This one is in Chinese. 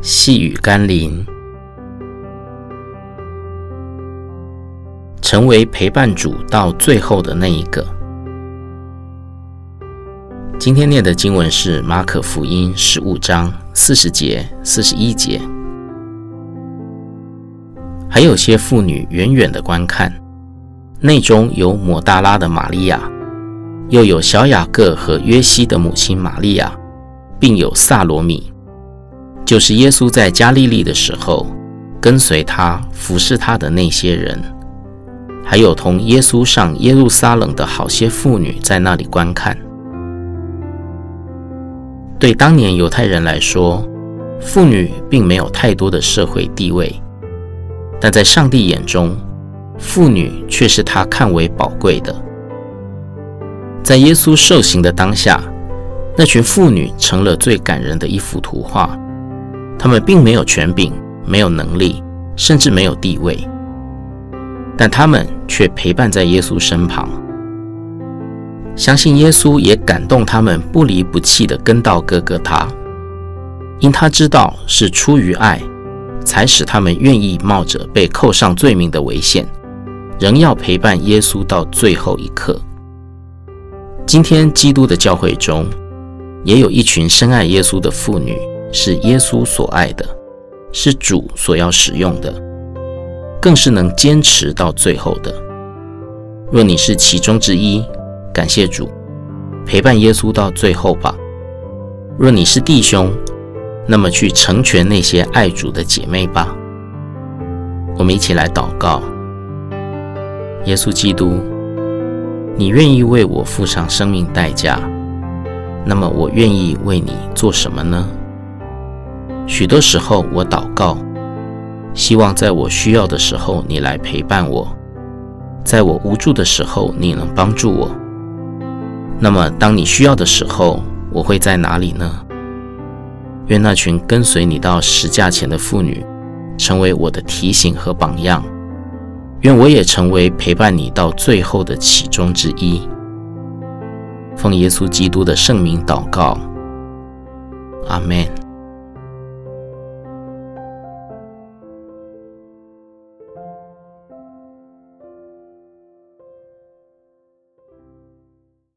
细雨甘霖，成为陪伴主到最后的那一个。今天念的经文是马可福音十五章四十节、四十一节。还有些妇女远远的观看，内中有抹大拉的玛利亚，又有小雅各和约西的母亲玛利亚，并有撒罗米，就是耶稣在加利利的时候跟随他服侍他的那些人，还有同耶稣上耶路撒冷的好些妇女在那里观看。对当年犹太人来说，妇女并没有太多的社会地位，但在上帝眼中，妇女却是他看为宝贵的。在耶稣受刑的当下，那群妇女成了最感人的一幅图画。他们并没有权柄，没有能力，甚至没有地位，但他们却陪伴在耶稣身旁。相信耶稣也感动他们，不离不弃地跟到哥哥他，因他知道是出于爱，才使他们愿意冒着被扣上罪名的危险，仍要陪伴耶稣到最后一刻。今天基督的教会中，也有一群深爱耶稣的妇女，是耶稣所爱的，是主所要使用的，更是能坚持到最后的。若你是其中之一，感谢主，陪伴耶稣到最后吧。若你是弟兄，那么去成全那些爱主的姐妹吧。我们一起来祷告：耶稣基督，你愿意为我付上生命代价，那么我愿意为你做什么呢？许多时候我祷告，希望在我需要的时候你来陪伴我，在我无助的时候你能帮助我。那么，当你需要的时候，我会在哪里呢？愿那群跟随你到十架前的妇女，成为我的提醒和榜样。愿我也成为陪伴你到最后的其中之一。奉耶稣基督的圣名祷告，阿门。